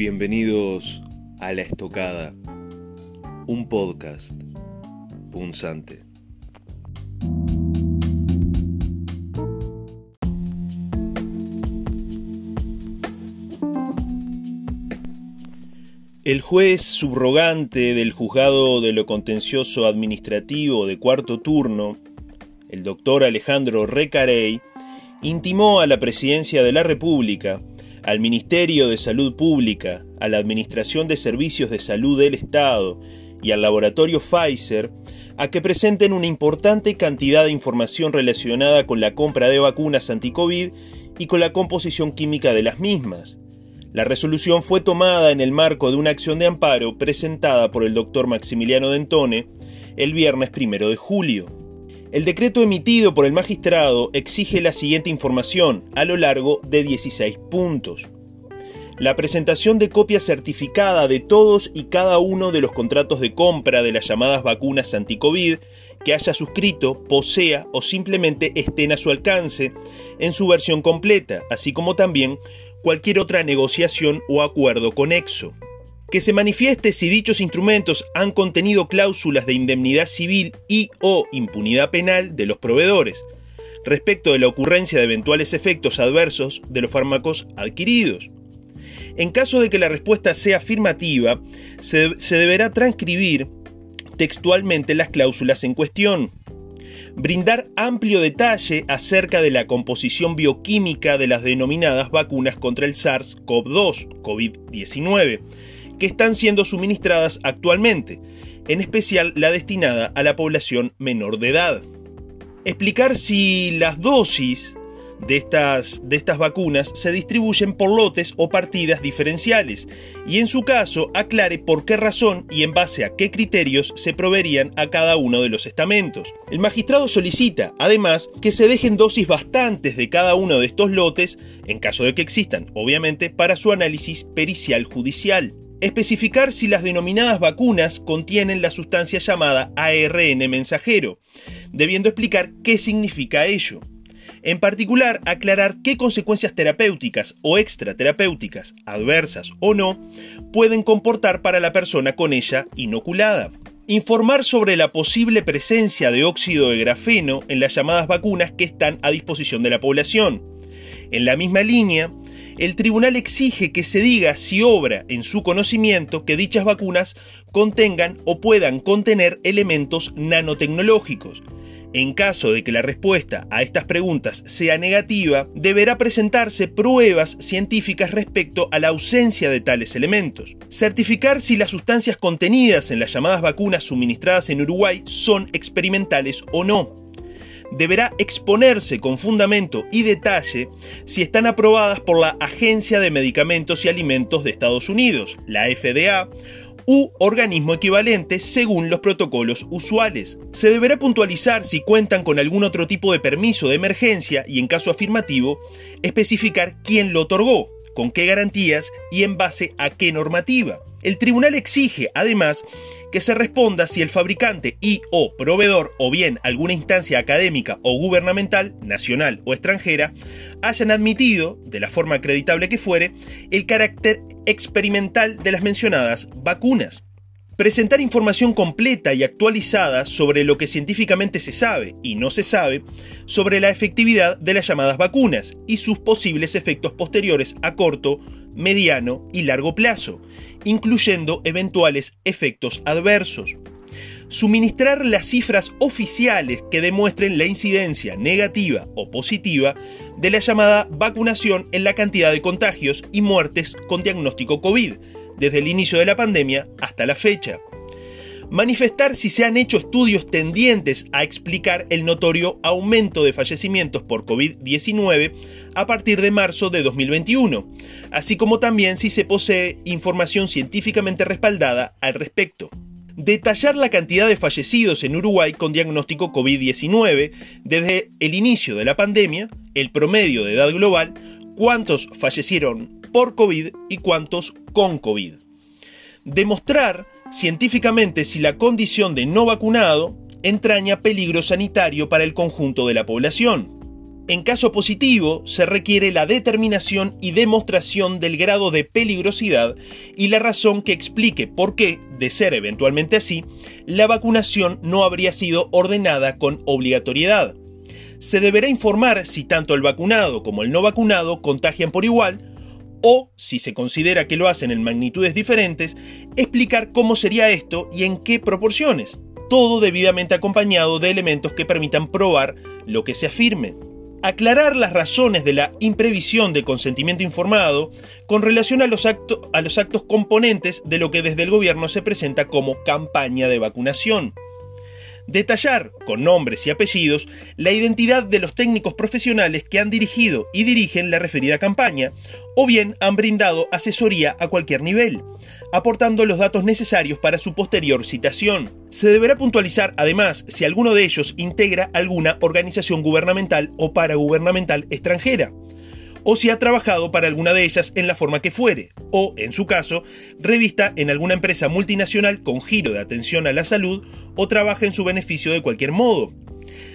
Bienvenidos a La Estocada, un podcast punzante. El juez subrogante del juzgado de lo contencioso administrativo de cuarto turno, el doctor Alejandro Recarey, intimó a la presidencia de la República al Ministerio de Salud Pública, a la Administración de Servicios de Salud del Estado y al laboratorio Pfizer a que presenten una importante cantidad de información relacionada con la compra de vacunas anti-COVID y con la composición química de las mismas. La resolución fue tomada en el marco de una acción de amparo presentada por el doctor Maximiliano Dentone el viernes primero de julio. El decreto emitido por el magistrado exige la siguiente información a lo largo de 16 puntos. La presentación de copia certificada de todos y cada uno de los contratos de compra de las llamadas vacunas anti-COVID que haya suscrito, posea o simplemente estén a su alcance en su versión completa, así como también cualquier otra negociación o acuerdo conexo que se manifieste si dichos instrumentos han contenido cláusulas de indemnidad civil y o impunidad penal de los proveedores, respecto de la ocurrencia de eventuales efectos adversos de los fármacos adquiridos. En caso de que la respuesta sea afirmativa, se, deberá transcribir textualmente las cláusulas en cuestión. Brindar amplio detalle acerca de la composición bioquímica de las denominadas vacunas contra el SARS-CoV-2, COVID-19, que están siendo suministradas actualmente, en especial la destinada a la población menor de edad. Explicar si las dosis de estas, de estas vacunas se distribuyen por lotes o partidas diferenciales y en su caso aclare por qué razón y en base a qué criterios se proveerían a cada uno de los estamentos. El magistrado solicita, además, que se dejen dosis bastantes de cada uno de estos lotes, en caso de que existan, obviamente, para su análisis pericial judicial especificar si las denominadas vacunas contienen la sustancia llamada ARN mensajero, debiendo explicar qué significa ello. En particular, aclarar qué consecuencias terapéuticas o extraterapéuticas, adversas o no, pueden comportar para la persona con ella inoculada. Informar sobre la posible presencia de óxido de grafeno en las llamadas vacunas que están a disposición de la población. En la misma línea, el tribunal exige que se diga si obra en su conocimiento que dichas vacunas contengan o puedan contener elementos nanotecnológicos. En caso de que la respuesta a estas preguntas sea negativa, deberá presentarse pruebas científicas respecto a la ausencia de tales elementos. Certificar si las sustancias contenidas en las llamadas vacunas suministradas en Uruguay son experimentales o no deberá exponerse con fundamento y detalle si están aprobadas por la Agencia de Medicamentos y Alimentos de Estados Unidos, la FDA, u organismo equivalente según los protocolos usuales. Se deberá puntualizar si cuentan con algún otro tipo de permiso de emergencia y en caso afirmativo, especificar quién lo otorgó, con qué garantías y en base a qué normativa. El tribunal exige, además, que se responda si el fabricante y o proveedor o bien alguna instancia académica o gubernamental, nacional o extranjera, hayan admitido, de la forma acreditable que fuere, el carácter experimental de las mencionadas vacunas. Presentar información completa y actualizada sobre lo que científicamente se sabe y no se sabe sobre la efectividad de las llamadas vacunas y sus posibles efectos posteriores a corto, mediano y largo plazo, incluyendo eventuales efectos adversos. Suministrar las cifras oficiales que demuestren la incidencia negativa o positiva de la llamada vacunación en la cantidad de contagios y muertes con diagnóstico COVID, desde el inicio de la pandemia hasta la fecha manifestar si se han hecho estudios tendientes a explicar el notorio aumento de fallecimientos por COVID-19 a partir de marzo de 2021, así como también si se posee información científicamente respaldada al respecto. Detallar la cantidad de fallecidos en Uruguay con diagnóstico COVID-19 desde el inicio de la pandemia, el promedio de edad global, cuántos fallecieron por COVID y cuántos con COVID. Demostrar científicamente si la condición de no vacunado entraña peligro sanitario para el conjunto de la población. En caso positivo, se requiere la determinación y demostración del grado de peligrosidad y la razón que explique por qué, de ser eventualmente así, la vacunación no habría sido ordenada con obligatoriedad. Se deberá informar si tanto el vacunado como el no vacunado contagian por igual, o, si se considera que lo hacen en magnitudes diferentes, explicar cómo sería esto y en qué proporciones, todo debidamente acompañado de elementos que permitan probar lo que se afirme aclarar las razones de la imprevisión de consentimiento informado con relación a los, a los actos componentes de lo que desde el gobierno se presenta como campaña de vacunación. Detallar, con nombres y apellidos, la identidad de los técnicos profesionales que han dirigido y dirigen la referida campaña, o bien han brindado asesoría a cualquier nivel, aportando los datos necesarios para su posterior citación. Se deberá puntualizar además si alguno de ellos integra alguna organización gubernamental o paragubernamental extranjera, o si ha trabajado para alguna de ellas en la forma que fuere, o, en su caso, revista en alguna empresa multinacional con giro de atención a la salud o trabaja en su beneficio de cualquier modo.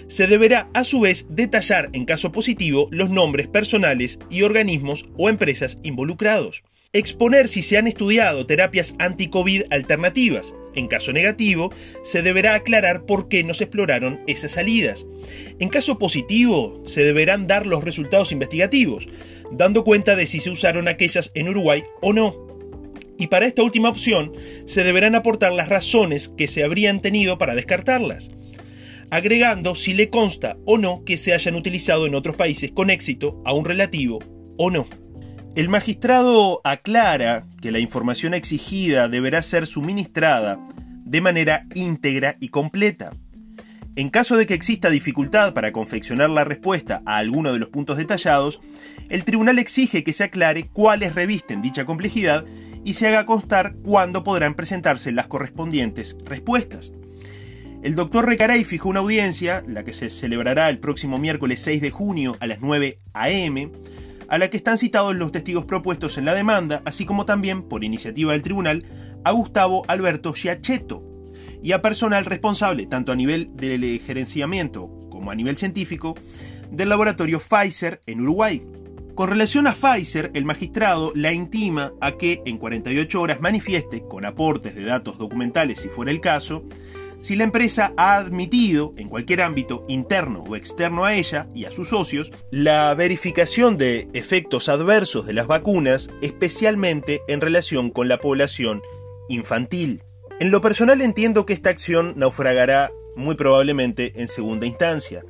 Se deberá a su vez detallar en caso positivo los nombres personales y organismos o empresas involucrados. Exponer si se han estudiado terapias anti-COVID alternativas. En caso negativo, se deberá aclarar por qué no se exploraron esas salidas. En caso positivo, se deberán dar los resultados investigativos, dando cuenta de si se usaron aquellas en Uruguay o no. Y para esta última opción, se deberán aportar las razones que se habrían tenido para descartarlas agregando si le consta o no que se hayan utilizado en otros países con éxito, aún relativo o no. El magistrado aclara que la información exigida deberá ser suministrada de manera íntegra y completa. En caso de que exista dificultad para confeccionar la respuesta a alguno de los puntos detallados, el tribunal exige que se aclare cuáles revisten dicha complejidad y se haga constar cuándo podrán presentarse las correspondientes respuestas. El doctor Recaray fijó una audiencia, la que se celebrará el próximo miércoles 6 de junio a las 9 a.m., a la que están citados los testigos propuestos en la demanda, así como también, por iniciativa del tribunal, a Gustavo Alberto Giacchetto y a personal responsable, tanto a nivel del gerenciamiento como a nivel científico, del laboratorio Pfizer en Uruguay. Con relación a Pfizer, el magistrado la intima a que en 48 horas manifieste, con aportes de datos documentales si fuera el caso, si la empresa ha admitido, en cualquier ámbito interno o externo a ella y a sus socios, la verificación de efectos adversos de las vacunas, especialmente en relación con la población infantil. En lo personal entiendo que esta acción naufragará muy probablemente en segunda instancia,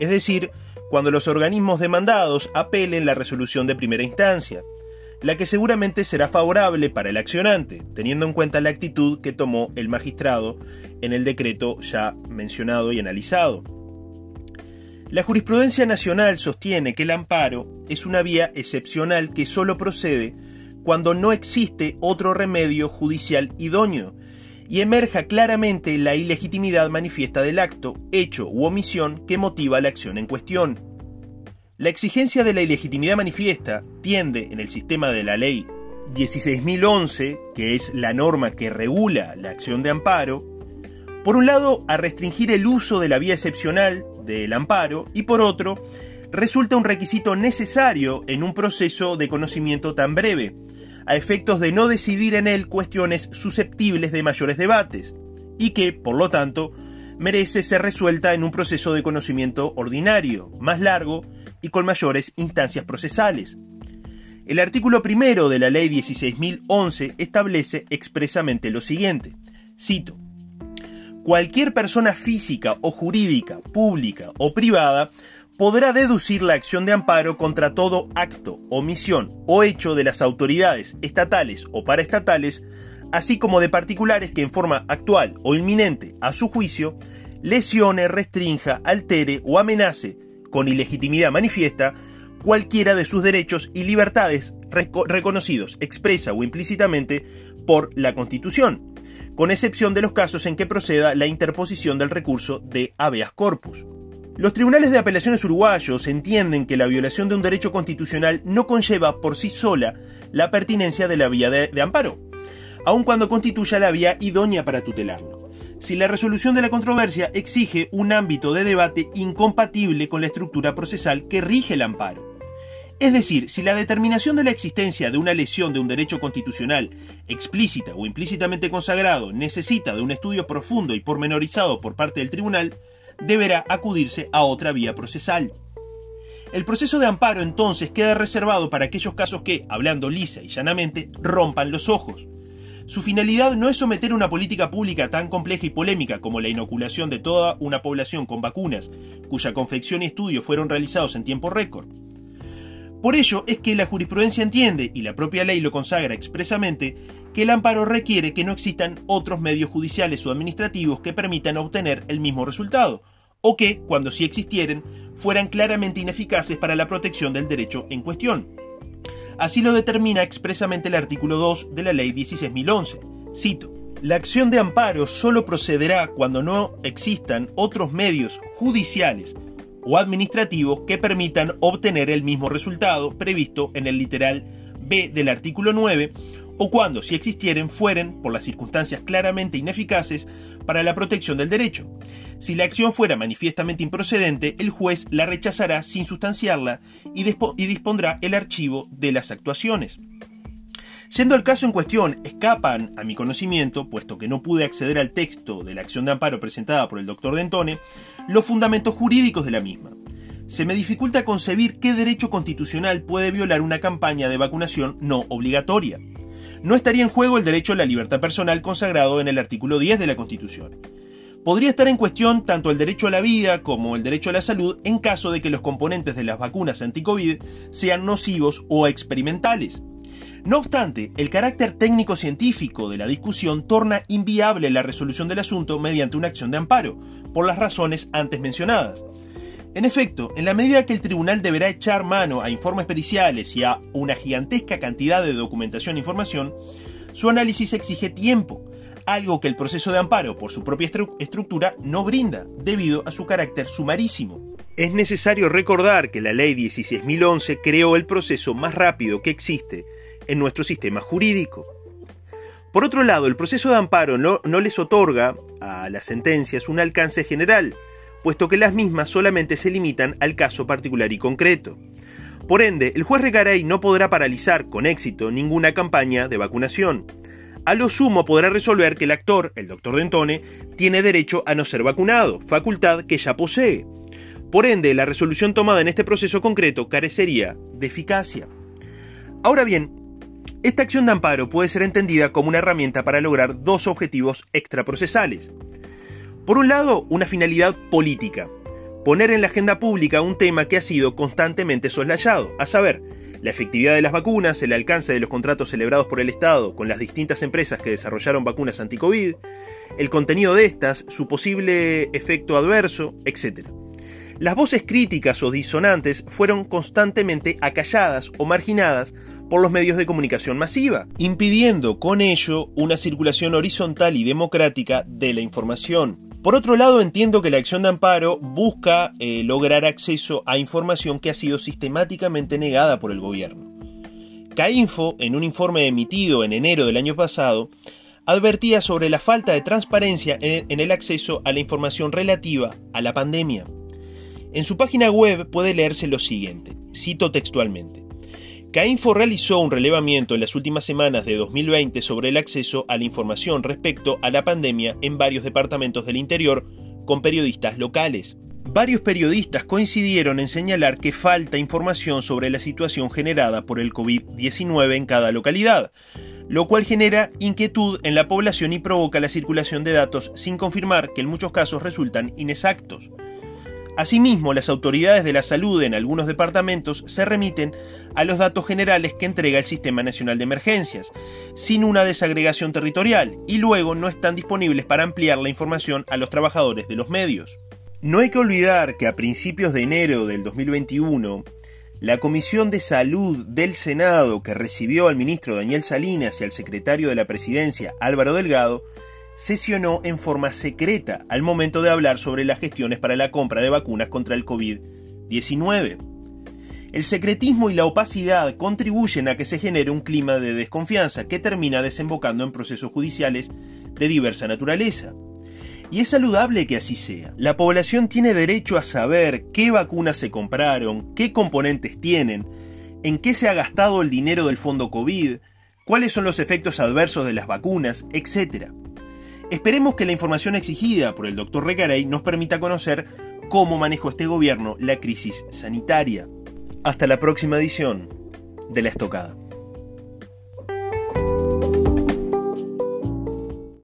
es decir, cuando los organismos demandados apelen la resolución de primera instancia, la que seguramente será favorable para el accionante, teniendo en cuenta la actitud que tomó el magistrado en el decreto ya mencionado y analizado. La jurisprudencia nacional sostiene que el amparo es una vía excepcional que solo procede cuando no existe otro remedio judicial idóneo y emerja claramente la ilegitimidad manifiesta del acto, hecho u omisión que motiva la acción en cuestión. La exigencia de la ilegitimidad manifiesta tiende, en el sistema de la ley 16.011, que es la norma que regula la acción de amparo, por un lado a restringir el uso de la vía excepcional del amparo y por otro resulta un requisito necesario en un proceso de conocimiento tan breve, a efectos de no decidir en él cuestiones susceptibles de mayores debates, y que, por lo tanto, merece ser resuelta en un proceso de conocimiento ordinario, más largo y con mayores instancias procesales. El artículo primero de la Ley 16.011 establece expresamente lo siguiente, cito, Cualquier persona física o jurídica, pública o privada, podrá deducir la acción de amparo contra todo acto, omisión o hecho de las autoridades estatales o paraestatales, así como de particulares que en forma actual o inminente, a su juicio, lesione, restrinja, altere o amenace con ilegitimidad manifiesta, cualquiera de sus derechos y libertades reconocidos expresa o implícitamente por la Constitución, con excepción de los casos en que proceda la interposición del recurso de habeas corpus. Los tribunales de apelaciones uruguayos entienden que la violación de un derecho constitucional no conlleva por sí sola la pertinencia de la vía de, de amparo, aun cuando constituya la vía idónea para tutelarlo si la resolución de la controversia exige un ámbito de debate incompatible con la estructura procesal que rige el amparo. Es decir, si la determinación de la existencia de una lesión de un derecho constitucional, explícita o implícitamente consagrado, necesita de un estudio profundo y pormenorizado por parte del tribunal, deberá acudirse a otra vía procesal. El proceso de amparo entonces queda reservado para aquellos casos que, hablando lisa y llanamente, rompan los ojos. Su finalidad no es someter una política pública tan compleja y polémica como la inoculación de toda una población con vacunas, cuya confección y estudio fueron realizados en tiempo récord. Por ello es que la jurisprudencia entiende, y la propia ley lo consagra expresamente, que el amparo requiere que no existan otros medios judiciales o administrativos que permitan obtener el mismo resultado, o que, cuando sí existieren, fueran claramente ineficaces para la protección del derecho en cuestión. Así lo determina expresamente el artículo 2 de la Ley 16.011. Cito. La acción de amparo solo procederá cuando no existan otros medios judiciales o administrativos que permitan obtener el mismo resultado previsto en el literal B del artículo 9 o cuando, si existieren, fueren, por las circunstancias claramente ineficaces, para la protección del derecho. Si la acción fuera manifiestamente improcedente, el juez la rechazará sin sustanciarla y, y dispondrá el archivo de las actuaciones. Yendo al caso en cuestión, escapan a mi conocimiento, puesto que no pude acceder al texto de la acción de amparo presentada por el doctor Dentone, los fundamentos jurídicos de la misma. Se me dificulta concebir qué derecho constitucional puede violar una campaña de vacunación no obligatoria. No estaría en juego el derecho a la libertad personal consagrado en el artículo 10 de la Constitución. Podría estar en cuestión tanto el derecho a la vida como el derecho a la salud en caso de que los componentes de las vacunas anti-COVID sean nocivos o experimentales. No obstante, el carácter técnico-científico de la discusión torna inviable la resolución del asunto mediante una acción de amparo, por las razones antes mencionadas. En efecto, en la medida que el tribunal deberá echar mano a informes periciales y a una gigantesca cantidad de documentación e información, su análisis exige tiempo, algo que el proceso de amparo, por su propia estructura, no brinda, debido a su carácter sumarísimo. Es necesario recordar que la Ley 16.011 creó el proceso más rápido que existe en nuestro sistema jurídico. Por otro lado, el proceso de amparo no, les otorga a las sentencias un alcance general, puesto que las mismas solamente se limitan al caso particular y concreto. Por ende, el juez Recarey no podrá paralizar con éxito ninguna campaña de vacunación. A lo sumo podrá resolver que el actor, el doctor Dentone, tiene derecho a no ser vacunado, facultad que ya posee. Por ende, la resolución tomada en este proceso concreto carecería de eficacia. Ahora bien, esta acción de amparo puede ser entendida como una herramienta para lograr dos objetivos extraprocesales. Por un lado, una finalidad política, poner en la agenda pública un tema que ha sido constantemente soslayado, a saber, la efectividad de las vacunas, el alcance de los contratos celebrados por el Estado con las distintas empresas que desarrollaron vacunas anti-COVID, el contenido de estas, su posible efecto adverso, etc. Las voces críticas o disonantes fueron constantemente acalladas o marginadas por los medios de comunicación masiva, impidiendo con ello una circulación horizontal y democrática de la información. Por otro lado, entiendo que la acción de amparo busca eh, lograr acceso a información que ha sido sistemáticamente negada por el gobierno. CAINFO, en un informe emitido en enero del año pasado, advertía sobre la falta de transparencia en el acceso a la información relativa a la pandemia. En su página web puede leerse lo siguiente, cito textualmente. CAINFO realizó un relevamiento en las últimas semanas de 2020 sobre el acceso a la información respecto a la pandemia en varios departamentos del interior con periodistas locales. Varios periodistas coincidieron en señalar que falta información sobre la situación generada por el COVID-19 en cada localidad, lo cual genera inquietud en la población y provoca la circulación de datos sin confirmar que en muchos casos resultan inexactos. Asimismo, las autoridades de la salud en algunos departamentos se remiten a los datos generales que entrega el Sistema Nacional de Emergencias, sin una desagregación territorial, y luego no están disponibles para ampliar la información a los trabajadores de los medios. No hay que olvidar que a principios de enero del 2021, la Comisión de Salud del Senado, que recibió al ministro Daniel Salinas y al secretario de la Presidencia Álvaro Delgado, sesionó en forma secreta al momento de hablar sobre las gestiones para la compra de vacunas contra el COVID-19. El secretismo y la opacidad contribuyen a que se genere un clima de desconfianza que termina desembocando en procesos judiciales de diversa naturaleza. Y es saludable que así sea. La población tiene derecho a saber qué vacunas se compraron, qué componentes tienen, en qué se ha gastado el dinero del fondo COVID, cuáles son los efectos adversos de las vacunas, etc. Esperemos que la información exigida por el doctor Recarey nos permita conocer cómo manejó este gobierno la crisis sanitaria. Hasta la próxima edición de La Estocada.